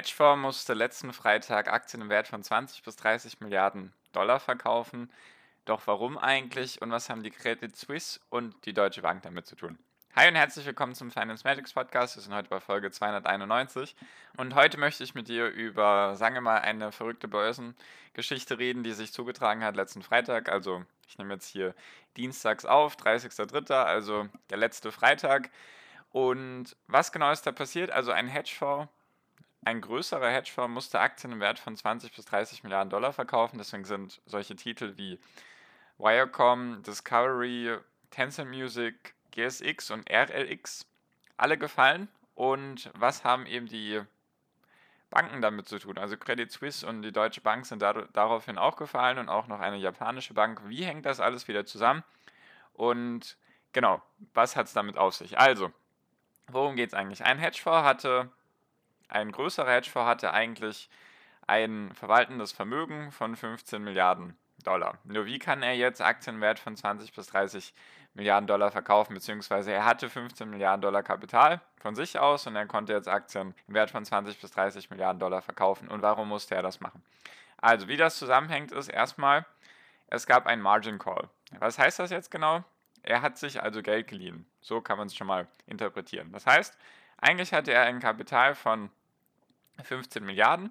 Hedgefonds musste letzten Freitag Aktien im Wert von 20 bis 30 Milliarden Dollar verkaufen. Doch warum eigentlich und was haben die Credit Suisse und die Deutsche Bank damit zu tun? Hi und herzlich willkommen zum Finance Magics Podcast. Wir sind heute bei Folge 291 und heute möchte ich mit dir über, sagen wir mal, eine verrückte Börsengeschichte reden, die sich zugetragen hat letzten Freitag. Also ich nehme jetzt hier dienstags auf, 30.03., also der letzte Freitag. Und was genau ist da passiert? Also ein Hedgefonds ein größerer Hedgefonds musste Aktien im Wert von 20 bis 30 Milliarden Dollar verkaufen. Deswegen sind solche Titel wie Wirecom, Discovery, Tencent Music, GSX und RLX alle gefallen. Und was haben eben die Banken damit zu tun? Also Credit Suisse und die Deutsche Bank sind daraufhin auch gefallen und auch noch eine japanische Bank. Wie hängt das alles wieder zusammen? Und genau, was hat es damit auf sich? Also, worum geht es eigentlich? Ein Hedgefonds hatte ein größerer Hedgefonds hatte eigentlich ein verwaltendes Vermögen von 15 Milliarden Dollar. Nur wie kann er jetzt Aktienwert von 20 bis 30 Milliarden Dollar verkaufen, beziehungsweise er hatte 15 Milliarden Dollar Kapital von sich aus und er konnte jetzt Aktien im Wert von 20 bis 30 Milliarden Dollar verkaufen. Und warum musste er das machen? Also, wie das zusammenhängt, ist erstmal, es gab einen Margin Call. Was heißt das jetzt genau? Er hat sich also Geld geliehen. So kann man es schon mal interpretieren. Das heißt, eigentlich hatte er ein Kapital von 15 Milliarden.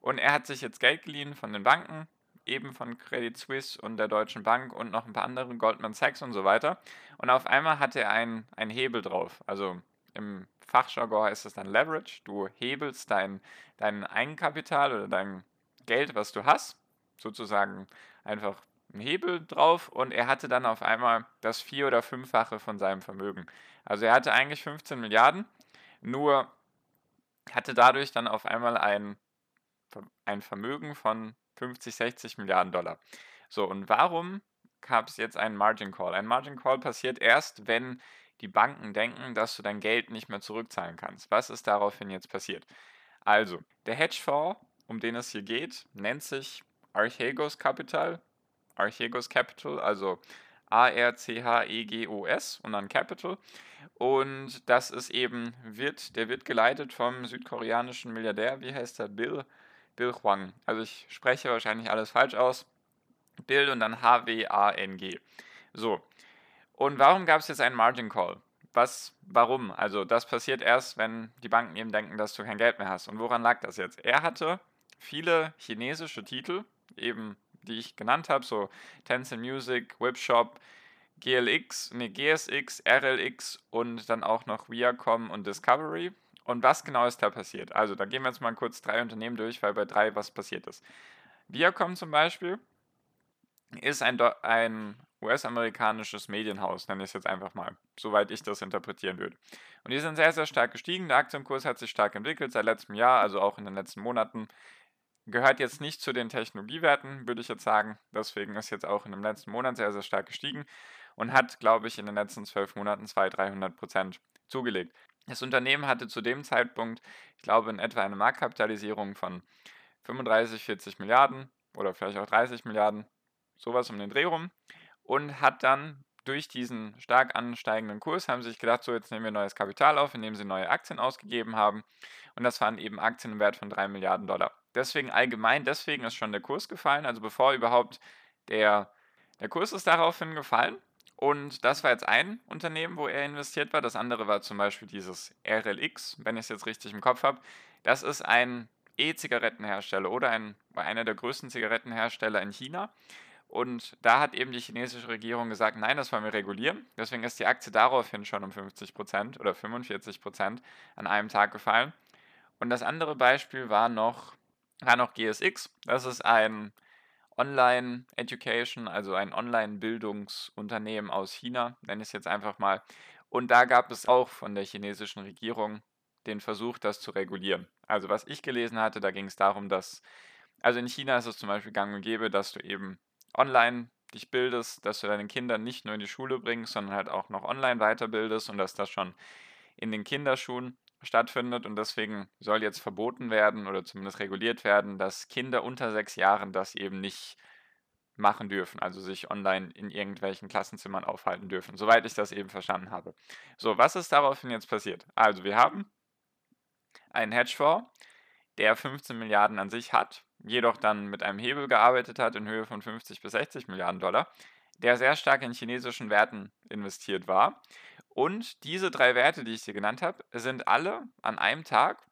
Und er hat sich jetzt Geld geliehen von den Banken, eben von Credit Suisse und der Deutschen Bank und noch ein paar anderen, Goldman Sachs und so weiter. Und auf einmal hat er einen, einen Hebel drauf. Also im Fachjargon heißt das dann Leverage. Du hebelst dein, dein Eigenkapital oder dein Geld, was du hast, sozusagen einfach einen Hebel drauf und er hatte dann auf einmal das vier- oder fünffache von seinem Vermögen. Also er hatte eigentlich 15 Milliarden, nur hatte dadurch dann auf einmal ein, ein Vermögen von 50, 60 Milliarden Dollar. So, und warum gab es jetzt einen Margin Call? Ein Margin Call passiert erst, wenn die Banken denken, dass du dein Geld nicht mehr zurückzahlen kannst. Was ist daraufhin jetzt passiert? Also, der Hedgefonds, um den es hier geht, nennt sich Archegos Capital. Archegos Capital, also A-R-C-H-E-G-O-S und dann Capital. Und das ist eben, wird, der wird geleitet vom südkoreanischen Milliardär, wie heißt der? Bill, Bill Hwang. Also ich spreche wahrscheinlich alles falsch aus. Bill und dann H-W-A-N-G. So. Und warum gab es jetzt einen Margin Call? Was, warum? Also das passiert erst, wenn die Banken eben denken, dass du kein Geld mehr hast. Und woran lag das jetzt? Er hatte viele chinesische Titel, eben die ich genannt habe, so Tencent Music, Webshop, GLX, nee, GSX, RLX und dann auch noch Viacom und Discovery. Und was genau ist da passiert? Also, da gehen wir jetzt mal kurz drei Unternehmen durch, weil bei drei was passiert ist. Viacom zum Beispiel ist ein, ein US-amerikanisches Medienhaus, nenne ich es jetzt einfach mal, soweit ich das interpretieren würde. Und die sind sehr, sehr stark gestiegen. Der Aktienkurs hat sich stark entwickelt seit letztem Jahr, also auch in den letzten Monaten. Gehört jetzt nicht zu den Technologiewerten, würde ich jetzt sagen. Deswegen ist jetzt auch in dem letzten Monat sehr, sehr stark gestiegen und hat, glaube ich, in den letzten zwölf Monaten 200, 300 Prozent zugelegt. Das Unternehmen hatte zu dem Zeitpunkt, ich glaube, in etwa eine Marktkapitalisierung von 35, 40 Milliarden oder vielleicht auch 30 Milliarden, sowas um den Dreh rum und hat dann durch diesen stark ansteigenden Kurs haben sie sich gedacht, so jetzt nehmen wir neues Kapital auf, indem sie neue Aktien ausgegeben haben. Und das waren eben Aktien im Wert von 3 Milliarden Dollar. Deswegen allgemein, deswegen ist schon der Kurs gefallen. Also bevor überhaupt der, der Kurs ist daraufhin gefallen. Und das war jetzt ein Unternehmen, wo er investiert war. Das andere war zum Beispiel dieses RLX, wenn ich es jetzt richtig im Kopf habe. Das ist ein E-Zigarettenhersteller oder ein, einer der größten Zigarettenhersteller in China. Und da hat eben die chinesische Regierung gesagt, nein, das wollen wir regulieren. Deswegen ist die Aktie daraufhin schon um 50 Prozent oder 45 Prozent an einem Tag gefallen. Und das andere Beispiel war noch, war noch GSX. Das ist ein Online-Education, also ein Online-Bildungsunternehmen aus China, nenne ich es jetzt einfach mal. Und da gab es auch von der chinesischen Regierung den Versuch, das zu regulieren. Also was ich gelesen hatte, da ging es darum, dass, also in China ist es zum Beispiel gang und gäbe, dass du eben online dich bildest, dass du deine Kinder nicht nur in die Schule bringst, sondern halt auch noch online weiterbildest und dass das schon in den Kinderschuhen stattfindet und deswegen soll jetzt verboten werden oder zumindest reguliert werden, dass Kinder unter sechs Jahren das eben nicht machen dürfen, also sich online in irgendwelchen Klassenzimmern aufhalten dürfen, soweit ich das eben verstanden habe. So, was ist daraufhin jetzt passiert? Also, wir haben einen Hedgefonds, der 15 Milliarden an sich hat, jedoch dann mit einem Hebel gearbeitet hat in Höhe von 50 bis 60 Milliarden Dollar, der sehr stark in chinesischen Werten investiert war. Und diese drei Werte, die ich dir genannt habe, sind alle an einem Tag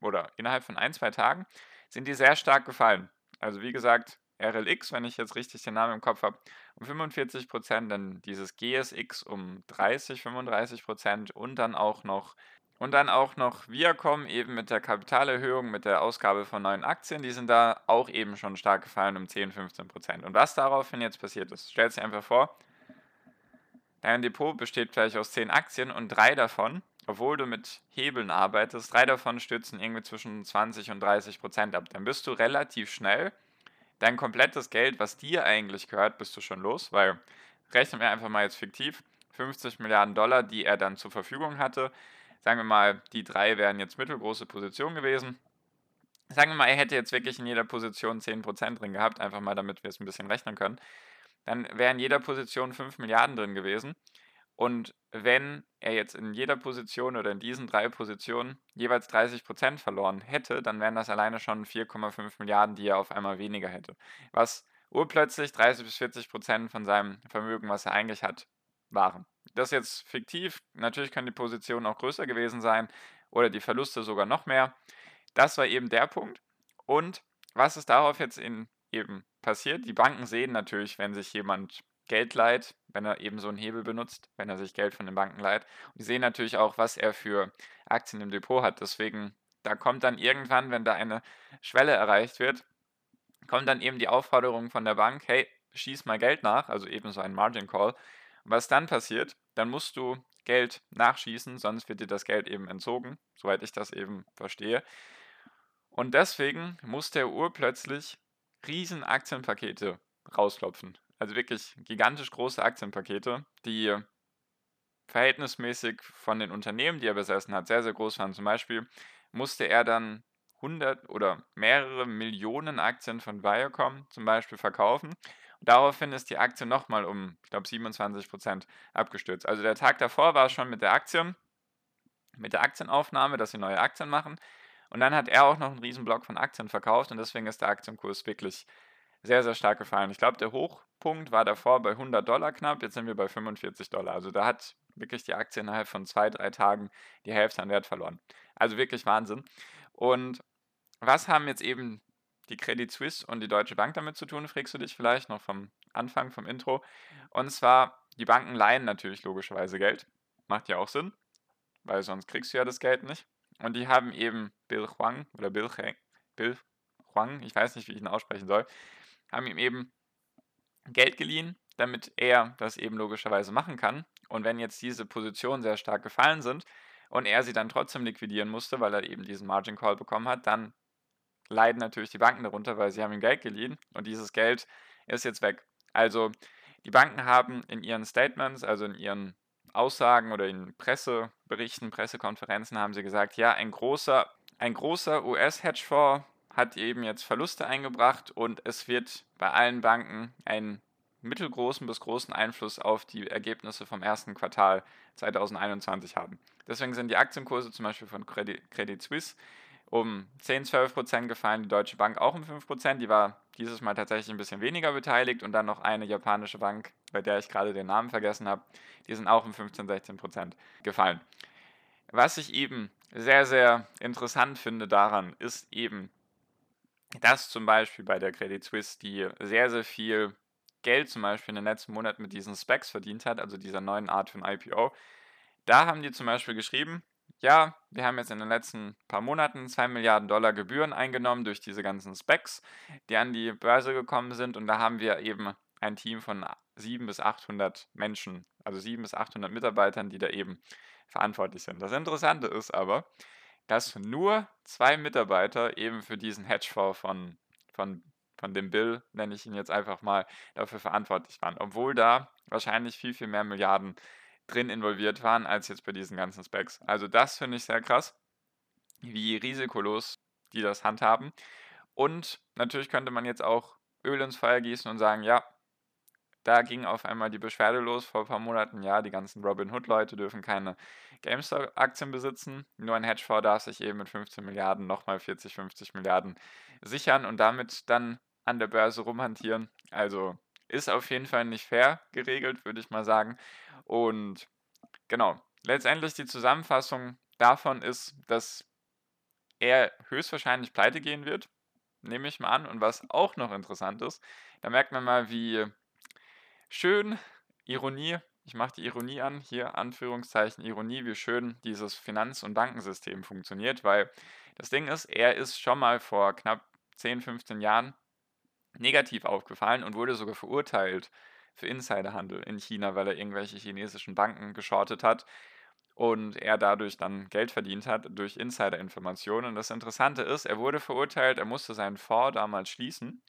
oder innerhalb von ein, zwei Tagen, sind die sehr stark gefallen. Also wie gesagt, RLX, wenn ich jetzt richtig den Namen im Kopf habe, um 45 Prozent, dann dieses GSX um 30, 35 Prozent und dann auch noch und dann auch noch Viacom eben mit der Kapitalerhöhung, mit der Ausgabe von neuen Aktien, die sind da auch eben schon stark gefallen um 10, 15 Prozent. Und was daraufhin jetzt passiert ist, stellt sich einfach vor, dein Depot besteht vielleicht aus 10 Aktien und drei davon, obwohl du mit Hebeln arbeitest, drei davon stützen irgendwie zwischen 20 und 30 Prozent ab. Dann bist du relativ schnell dein komplettes Geld, was dir eigentlich gehört, bist du schon los, weil rechnen wir einfach mal jetzt fiktiv, 50 Milliarden Dollar, die er dann zur Verfügung hatte, sagen wir mal, die drei wären jetzt mittelgroße Positionen gewesen. Sagen wir mal, er hätte jetzt wirklich in jeder Position 10% drin gehabt, einfach mal damit wir es ein bisschen rechnen können. Dann wären in jeder Position 5 Milliarden drin gewesen. Und wenn er jetzt in jeder Position oder in diesen drei Positionen jeweils 30% verloren hätte, dann wären das alleine schon 4,5 Milliarden, die er auf einmal weniger hätte. Was urplötzlich 30 bis 40% von seinem Vermögen, was er eigentlich hat, waren. Das ist jetzt fiktiv. Natürlich können die Positionen auch größer gewesen sein oder die Verluste sogar noch mehr. Das war eben der Punkt. Und was ist darauf jetzt in, eben passiert? Die Banken sehen natürlich, wenn sich jemand Geld leiht, wenn er eben so einen Hebel benutzt, wenn er sich Geld von den Banken leiht. Und die sehen natürlich auch, was er für Aktien im Depot hat. Deswegen, da kommt dann irgendwann, wenn da eine Schwelle erreicht wird, kommt dann eben die Aufforderung von der Bank, hey, schieß mal Geld nach, also eben so ein Margin Call. Was dann passiert, dann musst du Geld nachschießen, sonst wird dir das Geld eben entzogen, soweit ich das eben verstehe. Und deswegen muss der urplötzlich riesen Aktienpakete rausklopfen. Also wirklich gigantisch große Aktienpakete, die verhältnismäßig von den Unternehmen, die er besessen hat, sehr, sehr groß waren. Zum Beispiel musste er dann 100 oder mehrere Millionen Aktien von Viacom zum Beispiel verkaufen Daraufhin ist die Aktie nochmal um, ich glaube, 27% abgestürzt. Also der Tag davor war schon mit der Aktien, mit der Aktienaufnahme, dass sie neue Aktien machen. Und dann hat er auch noch einen riesen Block von Aktien verkauft und deswegen ist der Aktienkurs wirklich sehr, sehr stark gefallen. Ich glaube, der Hochpunkt war davor bei 100 Dollar knapp, jetzt sind wir bei 45 Dollar. Also da hat wirklich die Aktie innerhalb von zwei, drei Tagen die Hälfte an Wert verloren. Also wirklich Wahnsinn. Und was haben jetzt eben die Credit Suisse und die Deutsche Bank damit zu tun, fragst du dich vielleicht noch vom Anfang, vom Intro. Und zwar, die Banken leihen natürlich logischerweise Geld. Macht ja auch Sinn, weil sonst kriegst du ja das Geld nicht. Und die haben eben Bill Huang oder Bill, Bill Huang, ich weiß nicht, wie ich ihn aussprechen soll, haben ihm eben Geld geliehen, damit er das eben logischerweise machen kann. Und wenn jetzt diese Positionen sehr stark gefallen sind und er sie dann trotzdem liquidieren musste, weil er eben diesen Margin Call bekommen hat, dann leiden natürlich die Banken darunter, weil sie haben ihm Geld geliehen und dieses Geld ist jetzt weg. Also die Banken haben in ihren Statements, also in ihren Aussagen oder in Presseberichten, Pressekonferenzen haben sie gesagt, ja, ein großer, ein großer US-Hedgefonds hat eben jetzt Verluste eingebracht und es wird bei allen Banken einen mittelgroßen bis großen Einfluss auf die Ergebnisse vom ersten Quartal 2021 haben. Deswegen sind die Aktienkurse zum Beispiel von Credit, Credit Suisse um 10, 12 Prozent gefallen, die Deutsche Bank auch um 5 Prozent. Die war dieses Mal tatsächlich ein bisschen weniger beteiligt und dann noch eine japanische Bank, bei der ich gerade den Namen vergessen habe, die sind auch um 15, 16 Prozent gefallen. Was ich eben sehr, sehr interessant finde daran, ist eben, dass zum Beispiel bei der Credit Suisse, die sehr, sehr viel Geld zum Beispiel in den letzten Monaten mit diesen Specs verdient hat, also dieser neuen Art von IPO, da haben die zum Beispiel geschrieben, ja, wir haben jetzt in den letzten paar Monaten 2 Milliarden Dollar Gebühren eingenommen durch diese ganzen Specs, die an die Börse gekommen sind. Und da haben wir eben ein Team von 700 bis 800 Menschen, also 700 bis 800 Mitarbeitern, die da eben verantwortlich sind. Das Interessante ist aber, dass nur zwei Mitarbeiter eben für diesen Hedgefonds von, von, von dem Bill, nenne ich ihn jetzt einfach mal, dafür verantwortlich waren. Obwohl da wahrscheinlich viel, viel mehr Milliarden drin involviert waren als jetzt bei diesen ganzen Specs. Also das finde ich sehr krass, wie risikolos die das handhaben. Und natürlich könnte man jetzt auch Öl ins Feuer gießen und sagen, ja, da ging auf einmal die Beschwerde los vor ein paar Monaten, ja, die ganzen Robin-Hood-Leute dürfen keine GameStop-Aktien besitzen, nur ein Hedgefonds darf sich eben mit 15 Milliarden nochmal 40, 50 Milliarden sichern und damit dann an der Börse rumhantieren. Also ist auf jeden Fall nicht fair geregelt, würde ich mal sagen. Und genau, letztendlich die Zusammenfassung davon ist, dass er höchstwahrscheinlich pleite gehen wird, nehme ich mal an. Und was auch noch interessant ist, da merkt man mal, wie schön Ironie, ich mache die Ironie an, hier Anführungszeichen Ironie, wie schön dieses Finanz- und Bankensystem funktioniert, weil das Ding ist, er ist schon mal vor knapp 10, 15 Jahren negativ aufgefallen und wurde sogar verurteilt für Insiderhandel in China, weil er irgendwelche chinesischen Banken geschortet hat und er dadurch dann Geld verdient hat durch Insider-Informationen. Und das Interessante ist, er wurde verurteilt, er musste seinen Fonds damals schließen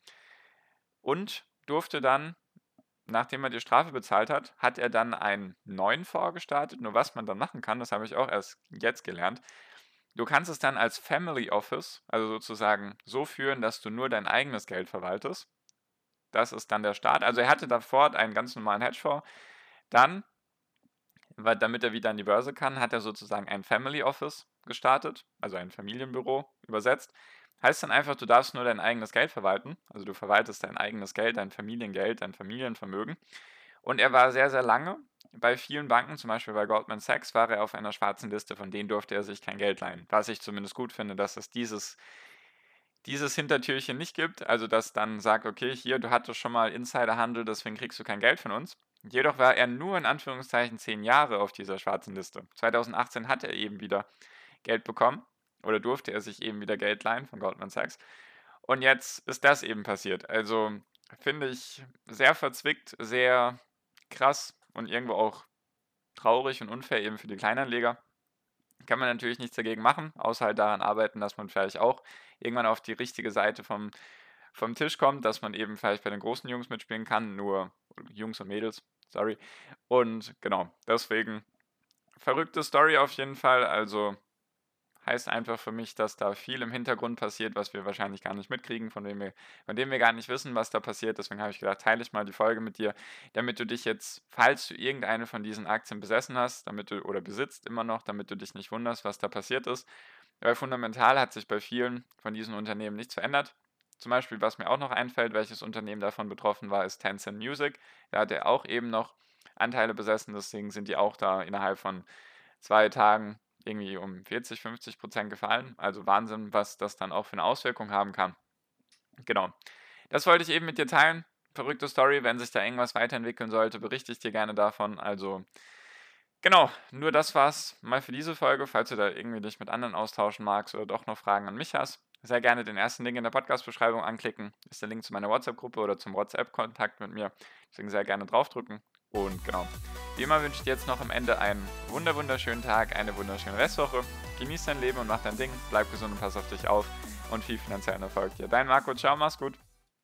und durfte dann, nachdem er die Strafe bezahlt hat, hat er dann einen neuen Fonds gestartet. Nur was man dann machen kann, das habe ich auch erst jetzt gelernt. Du kannst es dann als Family Office, also sozusagen so führen, dass du nur dein eigenes Geld verwaltest. Das ist dann der Start. Also er hatte davor einen ganz normalen Hedgefonds. Dann damit er wieder an die Börse kann, hat er sozusagen ein Family Office gestartet, also ein Familienbüro übersetzt. Heißt dann einfach, du darfst nur dein eigenes Geld verwalten. Also du verwaltest dein eigenes Geld, dein Familiengeld, dein Familienvermögen. Und er war sehr, sehr lange bei vielen Banken, zum Beispiel bei Goldman Sachs, war er auf einer schwarzen Liste, von denen durfte er sich kein Geld leihen. Was ich zumindest gut finde, dass es dieses, dieses Hintertürchen nicht gibt. Also dass dann sagt, okay, hier, du hattest schon mal Insiderhandel, deswegen kriegst du kein Geld von uns. Jedoch war er nur in Anführungszeichen zehn Jahre auf dieser schwarzen Liste. 2018 hat er eben wieder Geld bekommen oder durfte er sich eben wieder Geld leihen von Goldman Sachs. Und jetzt ist das eben passiert. Also finde ich sehr verzwickt, sehr krass und irgendwo auch traurig und unfair eben für die Kleinanleger. Kann man natürlich nichts dagegen machen, außer halt daran arbeiten, dass man vielleicht auch irgendwann auf die richtige Seite vom, vom Tisch kommt, dass man eben vielleicht bei den großen Jungs mitspielen kann, nur Jungs und Mädels, sorry. Und genau, deswegen verrückte Story auf jeden Fall. Also heißt einfach für mich, dass da viel im Hintergrund passiert, was wir wahrscheinlich gar nicht mitkriegen, von dem wir, von dem wir gar nicht wissen, was da passiert. Deswegen habe ich gedacht, teile ich mal die Folge mit dir, damit du dich jetzt, falls du irgendeine von diesen Aktien besessen hast, damit du oder besitzt immer noch, damit du dich nicht wunderst, was da passiert ist. Weil fundamental hat sich bei vielen von diesen Unternehmen nichts verändert. Zum Beispiel, was mir auch noch einfällt, welches Unternehmen davon betroffen war, ist Tencent Music. Da hat er auch eben noch Anteile besessen, deswegen sind die auch da innerhalb von zwei Tagen irgendwie um 40, 50 Prozent gefallen. Also Wahnsinn, was das dann auch für eine Auswirkung haben kann. Genau. Das wollte ich eben mit dir teilen. Verrückte Story. Wenn sich da irgendwas weiterentwickeln sollte, berichte ich dir gerne davon. Also, genau. Nur das war's mal für diese Folge. Falls du da irgendwie dich mit anderen austauschen magst oder doch noch Fragen an mich hast, sehr gerne den ersten Link in der Podcast-Beschreibung anklicken. Ist der Link zu meiner WhatsApp-Gruppe oder zum WhatsApp-Kontakt mit mir. Deswegen sehr gerne draufdrücken. Und genau. Wie immer wünsche ich dir jetzt noch am Ende einen wunder wunderschönen Tag, eine wunderschöne Restwoche. Genieß dein Leben und mach dein Ding. Bleib gesund und pass auf dich auf. Und viel finanziellen Erfolg dir. Dein Marco, ciao, mach's gut.